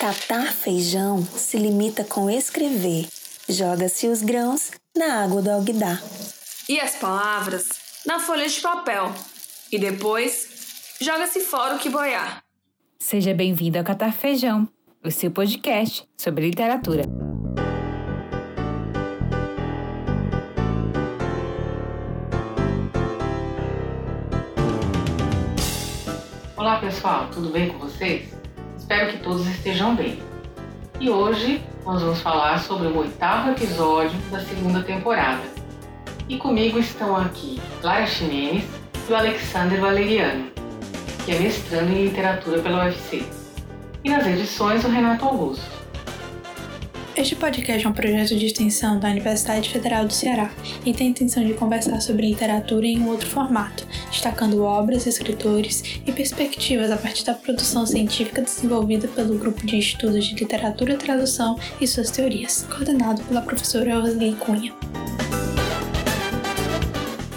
Catar feijão se limita com escrever. Joga-se os grãos na água do alguidar. E as palavras na folha de papel. E depois joga-se fora o que boiar. Seja bem-vindo ao Catar Feijão, o seu podcast sobre literatura. Olá pessoal, tudo bem com vocês? Espero que todos estejam bem. E hoje nós vamos falar sobre o oitavo episódio da segunda temporada. E comigo estão aqui Clara Ximenes e o Alexander Valeriano, que é mestrando em literatura pela UFC. E nas edições o Renato Augusto. Este podcast é um projeto de extensão da Universidade Federal do Ceará e tem a intenção de conversar sobre literatura em um outro formato, destacando obras, escritores e perspectivas a partir da produção científica desenvolvida pelo Grupo de Estudos de Literatura e Tradução e suas teorias, coordenado pela professora Roseli Cunha.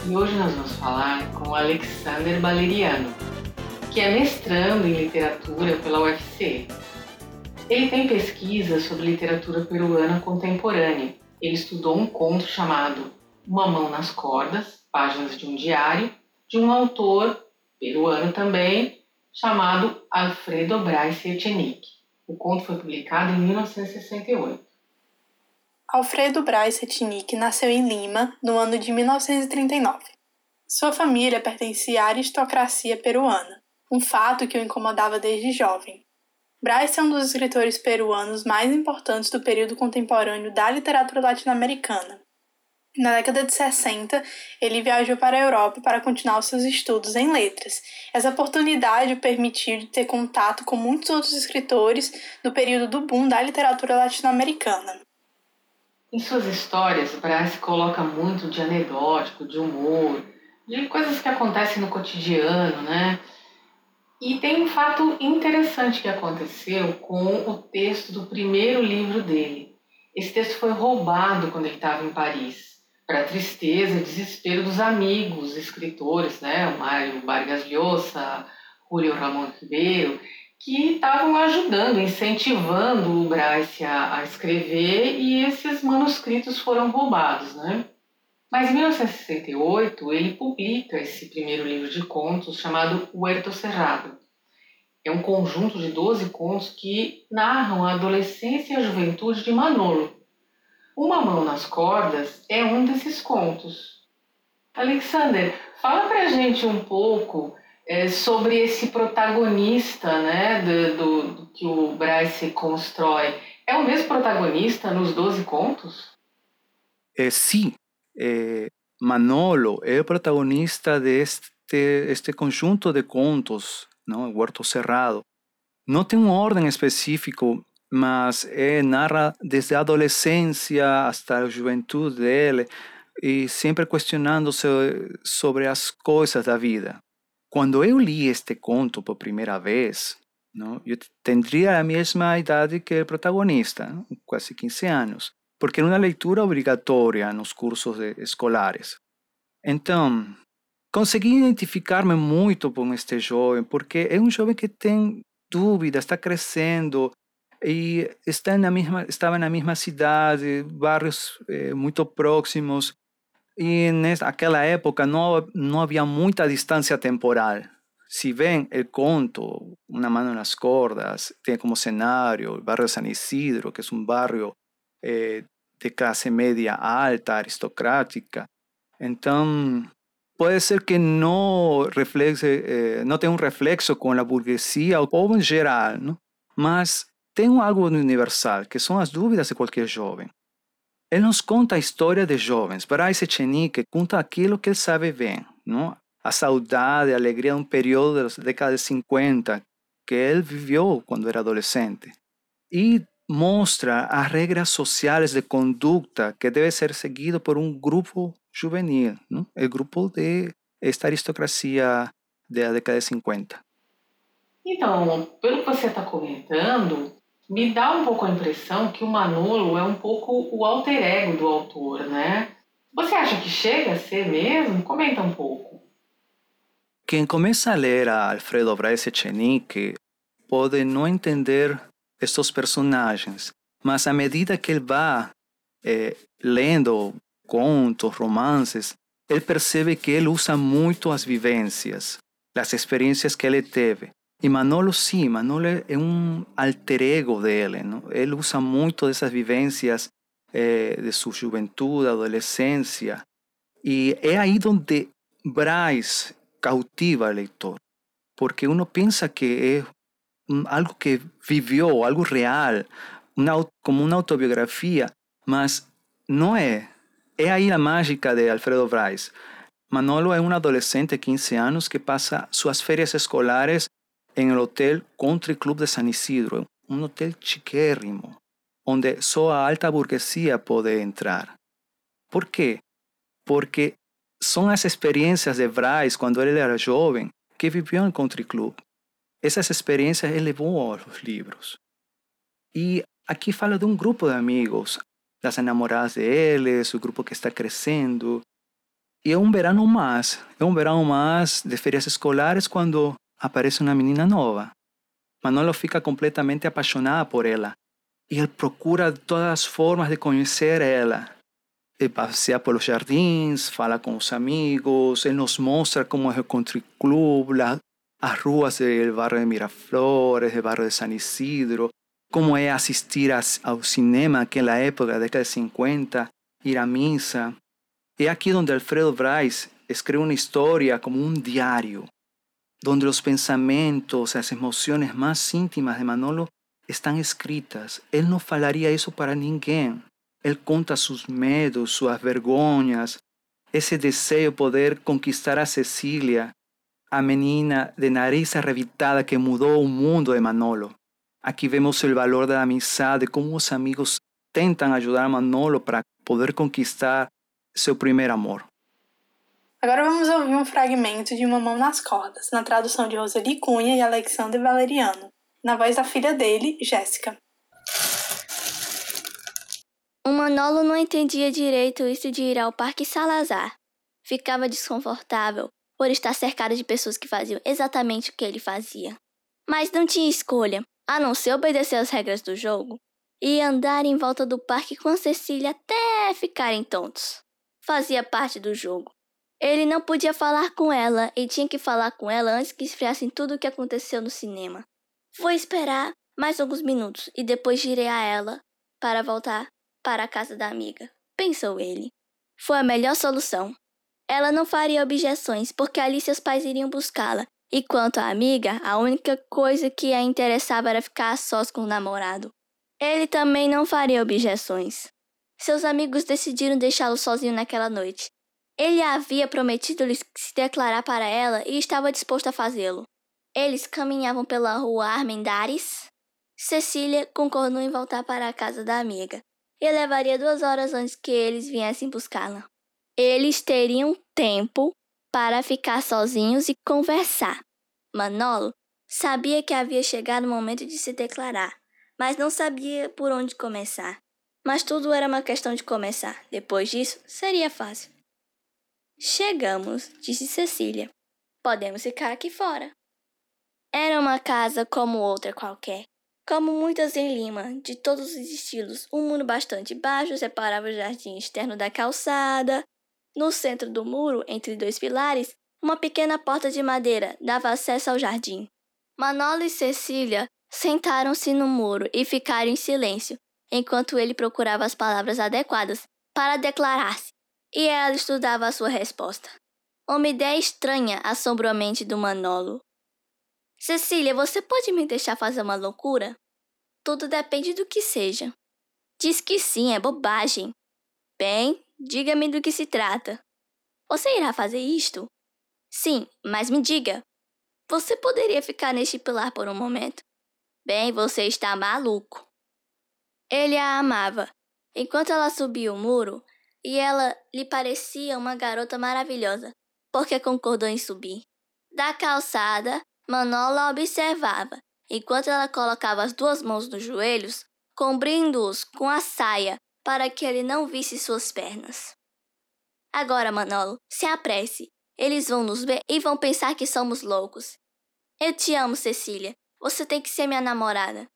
E hoje nós vamos falar com Alexander Baleriano, que é mestrando em literatura pela UFC ele tem pesquisas sobre literatura peruana contemporânea. Ele estudou um conto chamado Uma Mão nas Cordas, páginas de um diário, de um autor peruano também, chamado Alfredo Braz Etchenique. O conto foi publicado em 1968. Alfredo Braz Etchenique nasceu em Lima no ano de 1939. Sua família pertencia à aristocracia peruana, um fato que o incomodava desde jovem. Bryce é um dos escritores peruanos mais importantes do período contemporâneo da literatura latino-americana. Na década de 60, ele viajou para a Europa para continuar os seus estudos em letras. Essa oportunidade o permitiu ter contato com muitos outros escritores do período do boom da literatura latino-americana. Em suas histórias, Bryce coloca muito de anedótico, de humor, de coisas que acontecem no cotidiano, né? E tem um fato interessante que aconteceu com o texto do primeiro livro dele. Esse texto foi roubado quando ele estava em Paris, para tristeza e desespero dos amigos escritores, né, o Mário Vargas Llosa, Julio Ramon Ribeiro, que estavam ajudando, incentivando o Bryce a, a, escrever e esses manuscritos foram roubados, né? Mas em 1968 ele publica esse primeiro livro de contos chamado Huerto Cerrado. É um conjunto de 12 contos que narram a adolescência e a juventude de Manolo. Uma Mão nas Cordas é um desses contos. Alexander, fala pra gente um pouco é, sobre esse protagonista né, do, do, do, que o Bryce constrói. É o mesmo protagonista nos 12 contos? É, sim, eh, Manolo é o protagonista deste este conjunto de contos. El huerto cerrado. No tiene un orden específico, mas eh, narra desde a adolescência hasta a juventude dele e sempre questionando-se sobre as coisas da vida. Quando eu li este conto por primeira vez, não, eu teria a mesma idade que o protagonista, quase 15 anos porque era uma leitura obrigatória nos cursos escolares. Então, consegui identificar-me muito com este jovem, porque é um jovem que tem dúvida, está crescendo e está na mesma, estava na mesma cidade, bairros eh, muito próximos, e naquela época não, não havia muita distância temporal. Se bem o conto, Uma Mano nas Cordas, tem como cenário o bairro San Isidro, que é um bairro eh, de classe média alta, aristocrática. Então, pode ser que não, reflexe, eh, não tenha um reflexo com a burguesia ou povo em geral, não? mas tem algo universal, que são as dúvidas de qualquer jovem. Ele nos conta a história de jovens. Bryce Echenique conta aquilo que ele sabe bem, não? a saudade, a alegria de um período das décadas de 50 que ele viveu quando era adolescente. E mostra as regras sociais de conduta que deve ser seguido por um grupo juvenil, não? o grupo de esta aristocracia da década de 50. Então, pelo que você está comentando, me dá um pouco a impressão que o Manolo é um pouco o alter ego do autor, né? Você acha que chega a ser mesmo? Comenta um pouco. Quem começa a ler a Alfredo Bryce Echenique pode não entender estes personagens. Mas à medida que ele vai é, lendo contos, romances, ele percebe que ele usa muito as vivências, as experiências que ele teve. E Manolo, sim, Manolo é um alter ego dele. Não? Ele usa muito dessas vivências eh, de sua juventude, adolescência. E é aí onde Bryce cautiva o leitor. Porque uno pensa que é algo que viveu, algo real, uma, como uma autobiografia, mas não é. É aí a mágica de Alfredo Bryce. Manolo é um adolescente de 15 anos que passa suas férias escolares em el Hotel Country Club de San Isidro, um hotel chiquérrimo, onde só a alta burguesia pode entrar. Por quê? Porque são as experiências de Bryce quando ele era jovem que viveu no Country Club. Essas experiências ele levou aos livros. E aqui fala de um grupo de amigos, das enamoradas deles, o grupo que está crescendo. E é um verano mais, é um verano mais de férias escolares quando aparece uma menina nova. Manolo fica completamente apaixonado por ela e ele procura todas as formas de conhecer ela. Ele passeia pelos jardins, fala com os amigos, ele nos mostra como é o country club, as ruas do bairro de Miraflores, do bairro de San Isidro, como é assistir ao cinema naquela época, década de 50, ir à missa. É aqui onde Alfredo Bryce escreve uma história como um diário, donde los pensamientos, las emociones más íntimas de Manolo están escritas. Él no falaría eso para ninguém. Él conta sus medos, sus vergonhas, esse desejo de poder conquistar a Cecília, a menina de nariz arrebitada que mudou o mundo de Manolo. Aqui vemos o valor da amizade, como os amigos tentam ajudar a Manolo para poder conquistar seu primeiro amor. Agora vamos ouvir um fragmento de Uma Mão nas Cordas, na tradução de Rosalie Cunha e Alexander Valeriano, na voz da filha dele, Jéssica. O Manolo não entendia direito isso de ir ao Parque Salazar. Ficava desconfortável por estar cercado de pessoas que faziam exatamente o que ele fazia. Mas não tinha escolha, a não ser obedecer às regras do jogo e andar em volta do parque com Cecília até ficarem tontos. Fazia parte do jogo. Ele não podia falar com ela e tinha que falar com ela antes que esfriassem tudo o que aconteceu no cinema. Vou esperar mais alguns minutos e depois girei a ela para voltar para a casa da amiga, pensou ele. Foi a melhor solução. Ela não faria objeções porque ali seus pais iriam buscá-la, e quanto à amiga, a única coisa que a interessava era ficar a sós com o namorado. Ele também não faria objeções. Seus amigos decidiram deixá-lo sozinho naquela noite, ele havia prometido-lhe se declarar para ela e estava disposto a fazê-lo. Eles caminhavam pela rua Armendares. Cecília concordou em voltar para a casa da amiga e levaria duas horas antes que eles viessem buscá-la. Eles teriam tempo para ficar sozinhos e conversar. Manolo sabia que havia chegado o momento de se declarar, mas não sabia por onde começar. Mas tudo era uma questão de começar. Depois disso, seria fácil. Chegamos, disse Cecília. Podemos ficar aqui fora. Era uma casa como outra qualquer. Como muitas em Lima, de todos os estilos, um muro bastante baixo separava o jardim externo da calçada. No centro do muro, entre dois pilares, uma pequena porta de madeira dava acesso ao jardim. Manolo e Cecília sentaram-se no muro e ficaram em silêncio, enquanto ele procurava as palavras adequadas para declarar-se e ela estudava a sua resposta. Uma ideia estranha assombrou a mente do Manolo. Cecília, você pode me deixar fazer uma loucura? Tudo depende do que seja. Diz que sim, é bobagem. Bem, diga-me do que se trata. Você irá fazer isto? Sim, mas me diga. Você poderia ficar neste pilar por um momento? Bem, você está maluco. Ele a amava. Enquanto ela subia o muro, e ela lhe parecia uma garota maravilhosa, porque concordou em subir. Da calçada, Manola observava, enquanto ela colocava as duas mãos nos joelhos, cobrindo-os com a saia para que ele não visse suas pernas. Agora, Manolo, se apresse. Eles vão nos ver e vão pensar que somos loucos. Eu te amo, Cecília. Você tem que ser minha namorada.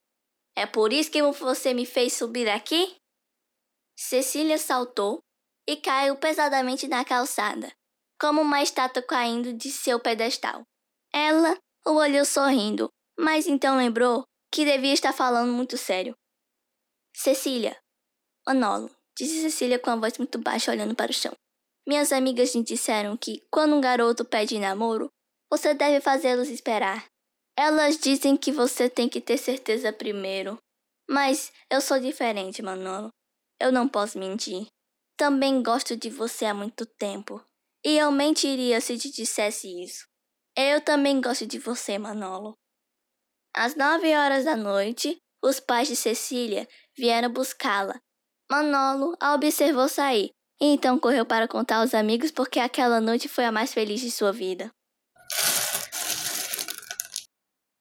É por isso que você me fez subir aqui? Cecília saltou e caiu pesadamente na calçada, como uma estátua caindo de seu pedestal. Ela o olhou sorrindo, mas então lembrou que devia estar falando muito sério. Cecília, Manolo, disse Cecília com a voz muito baixa olhando para o chão. Minhas amigas me disseram que, quando um garoto pede namoro, você deve fazê-los esperar. Elas dizem que você tem que ter certeza primeiro. Mas eu sou diferente, Manolo. Eu não posso mentir. Também gosto de você há muito tempo. E eu mentiria se te dissesse isso. Eu também gosto de você, Manolo. Às nove horas da noite, os pais de Cecília vieram buscá-la. Manolo a observou sair e então correu para contar aos amigos porque aquela noite foi a mais feliz de sua vida.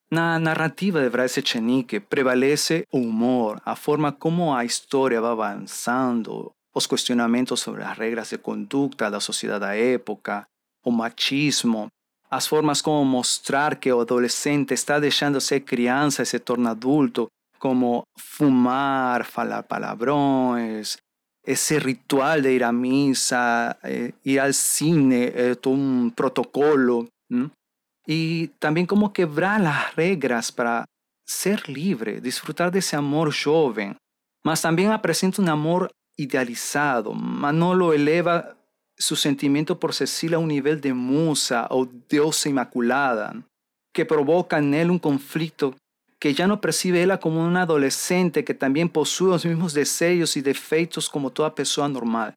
Na narrativa de Bryce Echenique prevalece o humor, a forma como a história vai avançando, os questionamentos sobre as regras de conduta da sociedade da época, o machismo, as formas como mostrar que o adolescente está deixando de ser criança e se torna adulto, como fumar, falar palavrões, esse ritual de ir à missa, eh, ir ao cine, é todo um protocolo. ¿no? y también como quebrar las reglas para ser libre, disfrutar de ese amor joven. Mas también presenta un amor idealizado. Manolo eleva su sentimiento por Cecilia a un nivel de musa o diosa inmaculada, que provoca en él un conflicto que ya no percibe ella como una adolescente que también posee los mismos deseos y defectos como toda persona normal.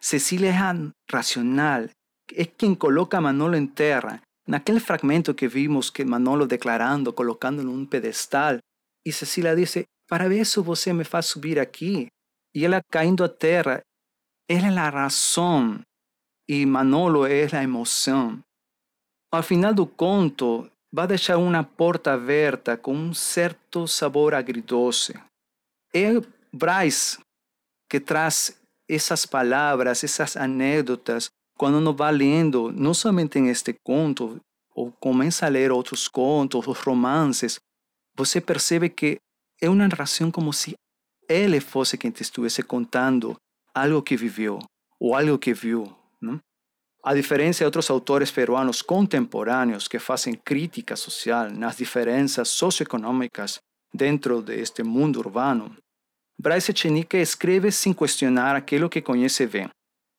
Cecilia es racional, es quien coloca a Manolo en tierra Naquele fragmento que vimos que Manolo declarando, colocando num pedestal, e Cecília disse: Para isso você me faz subir aqui. E ela caindo a terra, ela é a razão e Manolo é a emoção. Ao final do conto, vai deixar uma porta aberta com um certo sabor agridoce. É Bryce que traz essas palavras, essas anedotas quando uno va lendo, não somente em este conto, ou começa a ler outros contos, os romances, você percebe que é uma narração como se ele fosse quem te estivesse contando algo que viveu ou algo que viu. Não? A diferença de outros autores peruanos contemporâneos que fazem crítica social nas diferenças socioeconômicas dentro deste mundo urbano, Bryce Echenique escreve sem questionar aquilo que conhece bem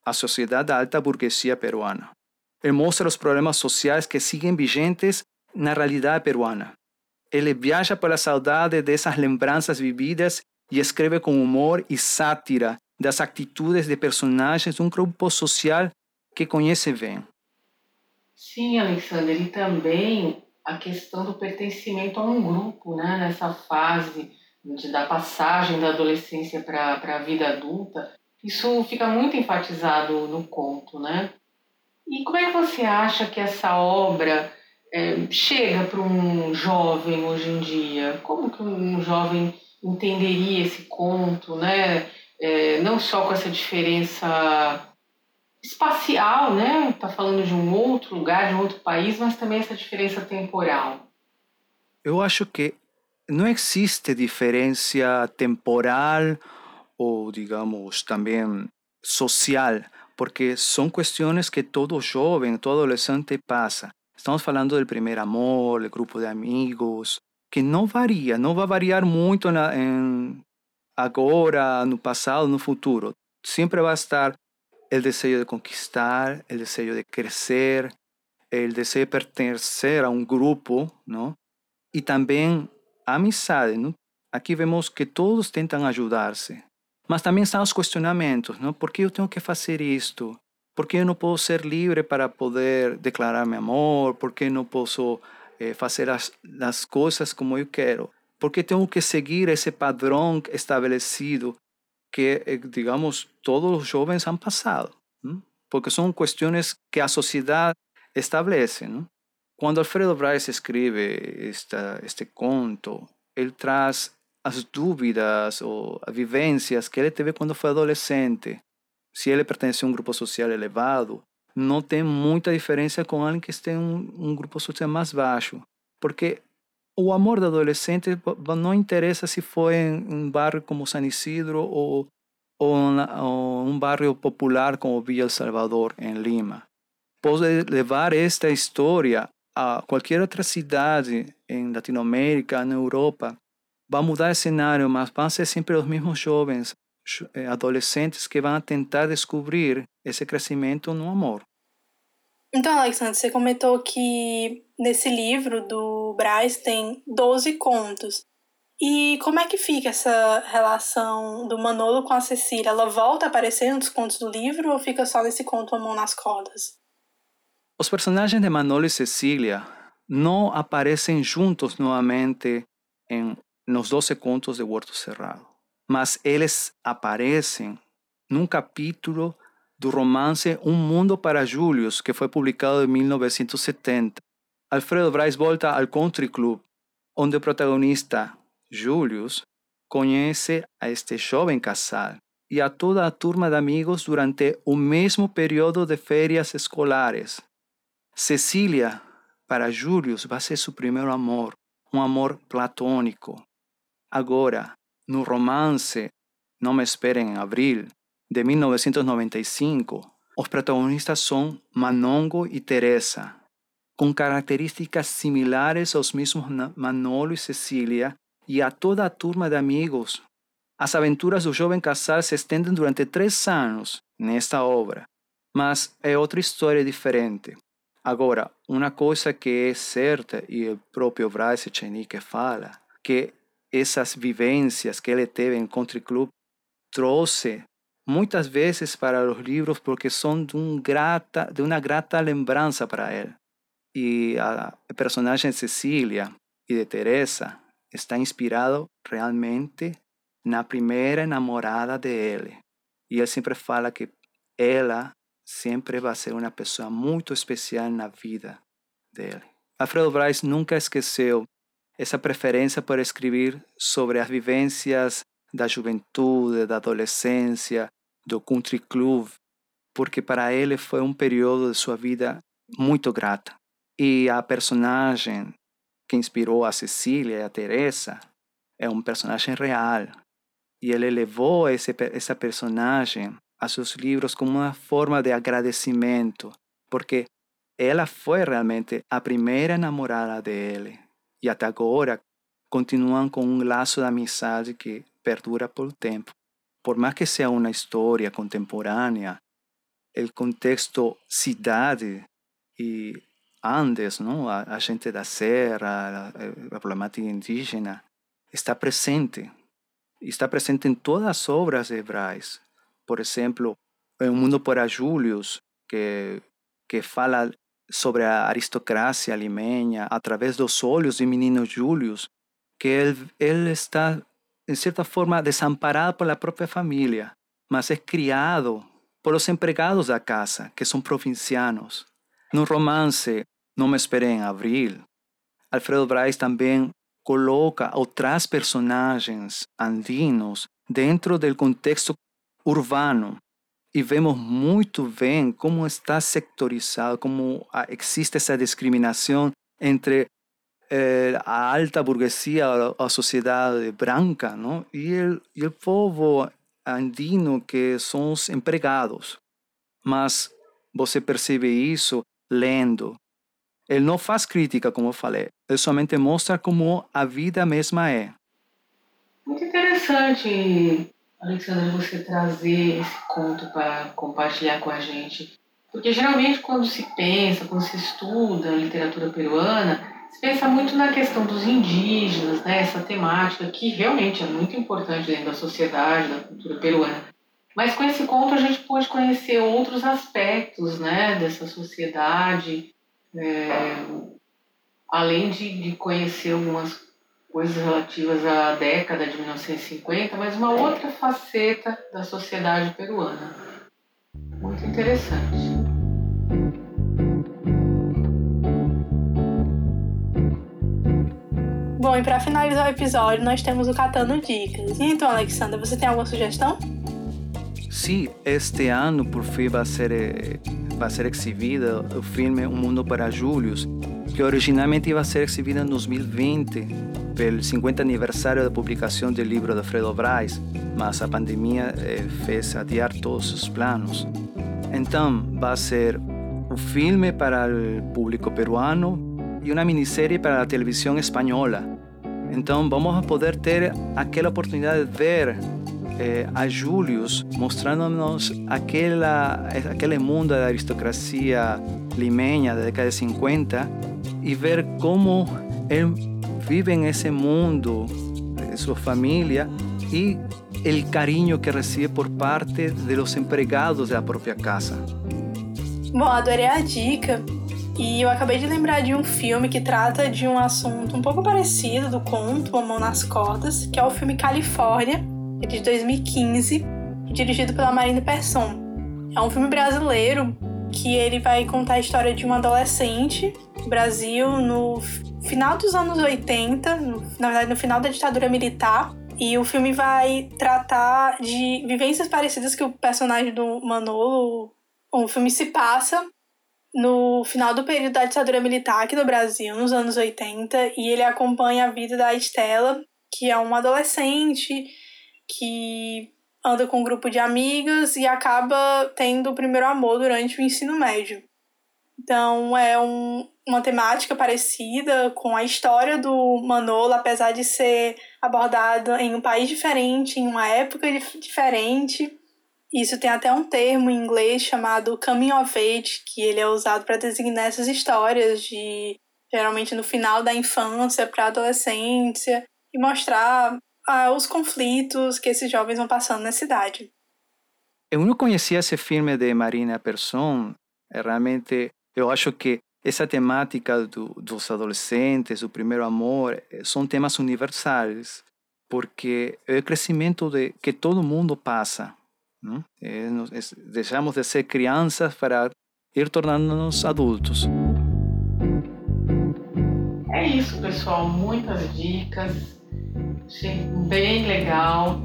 a sociedade da alta burguesia peruana. Ele mostra os problemas sociais que seguem vigentes na realidade peruana. Ele viaja pela saudade dessas lembranças vividas e escreve com humor e sátira das atitudes de personagens de um grupo social que conhece bem. Sim, Alexander, e também a questão do pertencimento a um grupo, né? nessa fase de, da passagem da adolescência para a vida adulta, isso fica muito enfatizado no conto, né? E como é que você acha que essa obra é, chega para um jovem hoje em dia? Como que um jovem entenderia esse conto, né? É, não só com essa diferença espacial, né? Está falando de um outro lugar, de um outro país, mas também essa diferença temporal. Eu acho que não existe diferença temporal o, digamos, también social, porque son cuestiones que todo joven, todo adolescente pasa. Estamos hablando del primer amor, del grupo de amigos, que no varía, no va a variar mucho en, en agora, no pasado, no futuro. Siempre va a estar el deseo de conquistar, el deseo de crecer, el deseo de pertenecer a un grupo, ¿no? Y también amistad, ¿no? Aquí vemos que todos intentan ayudarse. Mas também estão os questionamentos, não? Por que eu tenho que fazer isto? Por que eu não posso ser livre para poder declarar meu amor? Por que não posso eh, fazer as, as coisas como eu quero? Por que tenho que seguir esse padrão estabelecido que, eh, digamos, todos os jovens han passado? Não? Porque são questões que a sociedade estabelece. Não? Quando Alfredo Bryce escreve esta, este conto, ele traz as dúvidas ou vivências que ele teve quando foi adolescente. Se ele pertence a um grupo social elevado, não tem muita diferença com alguém que está em um, um grupo social mais baixo. Porque o amor de adolescente não interessa se foi em um bairro como San Isidro ou, ou, ou um bairro popular como Villa El Salvador, em Lima. Pode levar esta história a qualquer outra cidade em Latinoamérica, na Europa. Vai mudar o cenário, mas vão ser sempre os mesmos jovens, adolescentes que vão tentar descobrir esse crescimento no amor. Então, Alexandre, você comentou que nesse livro do Braz tem 12 contos. E como é que fica essa relação do Manolo com a Cecília? Ela volta a aparecer nos contos do livro ou fica só nesse conto A Mão nas Cordas? Os personagens de Manolo e Cecília não aparecem juntos novamente em nos 12 contos de Huerto Cerrado, mas eles aparecem num capítulo do romance Um Mundo para Julius, que foi publicado em 1970. Alfredo Bryce volta ao Country Club, onde o protagonista, Julius, conhece a este jovem casal e a toda a turma de amigos durante o mesmo período de férias escolares. Cecília, para Julius, vai ser seu primeiro amor, um amor platônico. Agora, no romance Não Me Esperem em Abril, de 1995, os protagonistas são Manongo e Teresa, com características similares aos mesmos Manolo e Cecília e a toda a turma de amigos. As aventuras do jovem casal se estendem durante três anos nesta obra, mas é outra história diferente. Agora, uma coisa que é certa, e o próprio Bryce Echenique fala, que essas vivências que ele teve em Country Club trouxe muitas vezes para os livros porque são de, um grata, de para ele. E a personagem Cecília e de Teresa está inspirado realmente na primeira namorada dele. E ele sempre fala que ela sempre vai ser uma pessoa muito especial na vida dele. Alfredo Bryce nunca esqueceu essa preferência por escrever sobre as vivências da juventude, da adolescência, do country club, porque para ele foi um período de sua vida muito grata. E a personagem que inspirou a Cecília e a Teresa é um personagem real. E ele levou esse, essa personagem a seus livros como uma forma de agradecimento, porque ela foi realmente a primeira namorada dele. E até agora continuam com um laço de amizade que perdura por tempo. Por más que sea una historia contemporánea, el contexto cidade e Andes, ¿no? a, a gente da serra, a, a problemática indígena, está presente. Está presente em todas as obras de Bryce. Por exemplo, em Um Mundo para Julius, que, que fala sobre a aristocracia limeña através dos olhos do menino Julius, que ele, ele está en cierta forma, desamparado por la propia familia, mas es criado por los empregados de la casa, que son provincianos. No romance No me esperé en abril, Alfredo Bryce también coloca otras personajes andinos dentro del contexto urbano y vemos muy bien cómo está sectorizado, cómo ah, existe esa discriminación entre eh, a alta burguesia, a, a sociedade branca, não? E, e povo andino que são os empregados. Mas você percebe isso lendo. Ele não faz crítica, como eu falei. Ele somente mostra como a vida mesma é. Muito interessante, Alexandre, você trazer esse conto para compartilhar com a gente. Porque geralmente quando se pensa, quando se estuda a literatura peruana, se pensa muito na questão dos indígenas, né, essa temática que realmente é muito importante dentro da sociedade, da cultura peruana. Mas com esse conto a gente pode conhecer outros aspectos né, dessa sociedade, é, além de, de conhecer algumas coisas relativas à década de 1950, mas uma outra faceta da sociedade peruana. Muito interessante. Bom, e para finalizar o episódio, nós temos o Catando Dicas. E então, Alexandra, você tem alguma sugestão? Sim, este ano por fim vai ser, vai ser exibido o filme Um Mundo para Julius, que originalmente iba a ser exhibida en 2020, pelo 50 aniversário da publicação do livro de Fredo Braz, mas a pandemia eh, fez adiar todos os planos. Então, vai ser um filme para o público peruano e uma minissérie para a televisão espanhola. Então, vamos poder ter aquela oportunidade de ver eh, a Julius mostrando-nos aquela, aquele mundo da aristocracia limeña da década de 50 e ver como ele vive nesse mundo de sua família e o carinho que recebe por parte de los empregados da própria casa. Bom, adorei a dica. E eu acabei de lembrar de um filme que trata de um assunto um pouco parecido do conto A Mão nas Cordas, que é o filme Califórnia, é de 2015, dirigido pela Marina Persson. É um filme brasileiro que ele vai contar a história de um adolescente no Brasil no final dos anos 80, no, na verdade no final da ditadura militar. E o filme vai tratar de vivências parecidas que o personagem do Manolo. O filme se passa no final do período da ditadura militar aqui no Brasil, nos anos 80, e ele acompanha a vida da Estela, que é uma adolescente que anda com um grupo de amigas e acaba tendo o primeiro amor durante o ensino médio. Então é um, uma temática parecida com a história do Manolo, apesar de ser abordada em um país diferente, em uma época diferente. Isso tem até um termo em inglês chamado coming of age, que ele é usado para designar essas histórias de geralmente no final da infância para a adolescência e mostrar ah, os conflitos que esses jovens vão passando na cidade. Eu não conhecia esse filme de Marina Persson. É realmente, eu acho que essa temática do, dos adolescentes, o primeiro amor, eh, são temas universais, porque é o crescimento de, que todo mundo passa. Não? É, é, deixamos de ser crianças para ir tornando-nos adultos. É isso, pessoal. Muitas dicas Achei bem legal.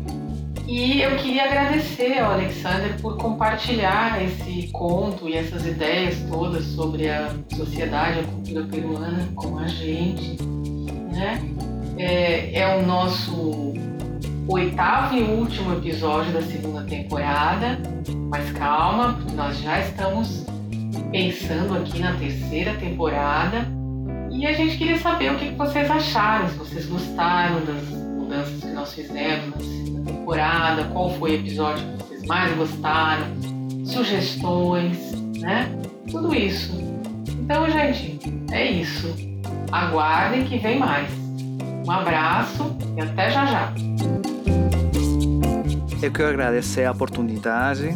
E eu queria agradecer ao Alexander por compartilhar esse conto e essas ideias todas sobre a sociedade, a cultura peruana com a gente. Né? É, é o nosso oitavo e último episódio da segunda temporada. Mas calma, nós já estamos pensando aqui na terceira temporada. E a gente queria saber o que vocês acharam, se vocês gostaram das mudanças que nós fizemos temporada, qual foi o episódio que vocês mais gostaram, sugestões, né? Tudo isso. Então, gente, é isso. Aguardem que vem mais. Um abraço e até já já. Eu quero agradecer a oportunidade,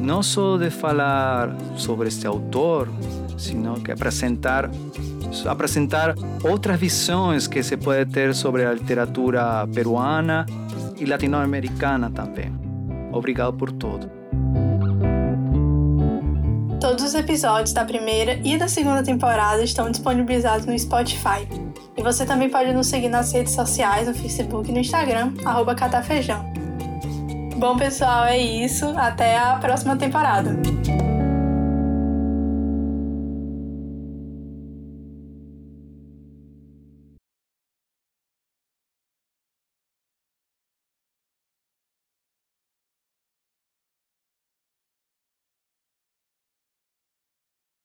não só de falar sobre este autor, sino que apresentar apresentar outras visões que se pode ter sobre a literatura peruana e latino-americana também. Obrigado por tudo. Todos os episódios da primeira e da segunda temporada estão disponibilizados no Spotify. E você também pode nos seguir nas redes sociais, no Facebook e no Instagram, arroba catafejão. Bom, pessoal, é isso. Até a próxima temporada.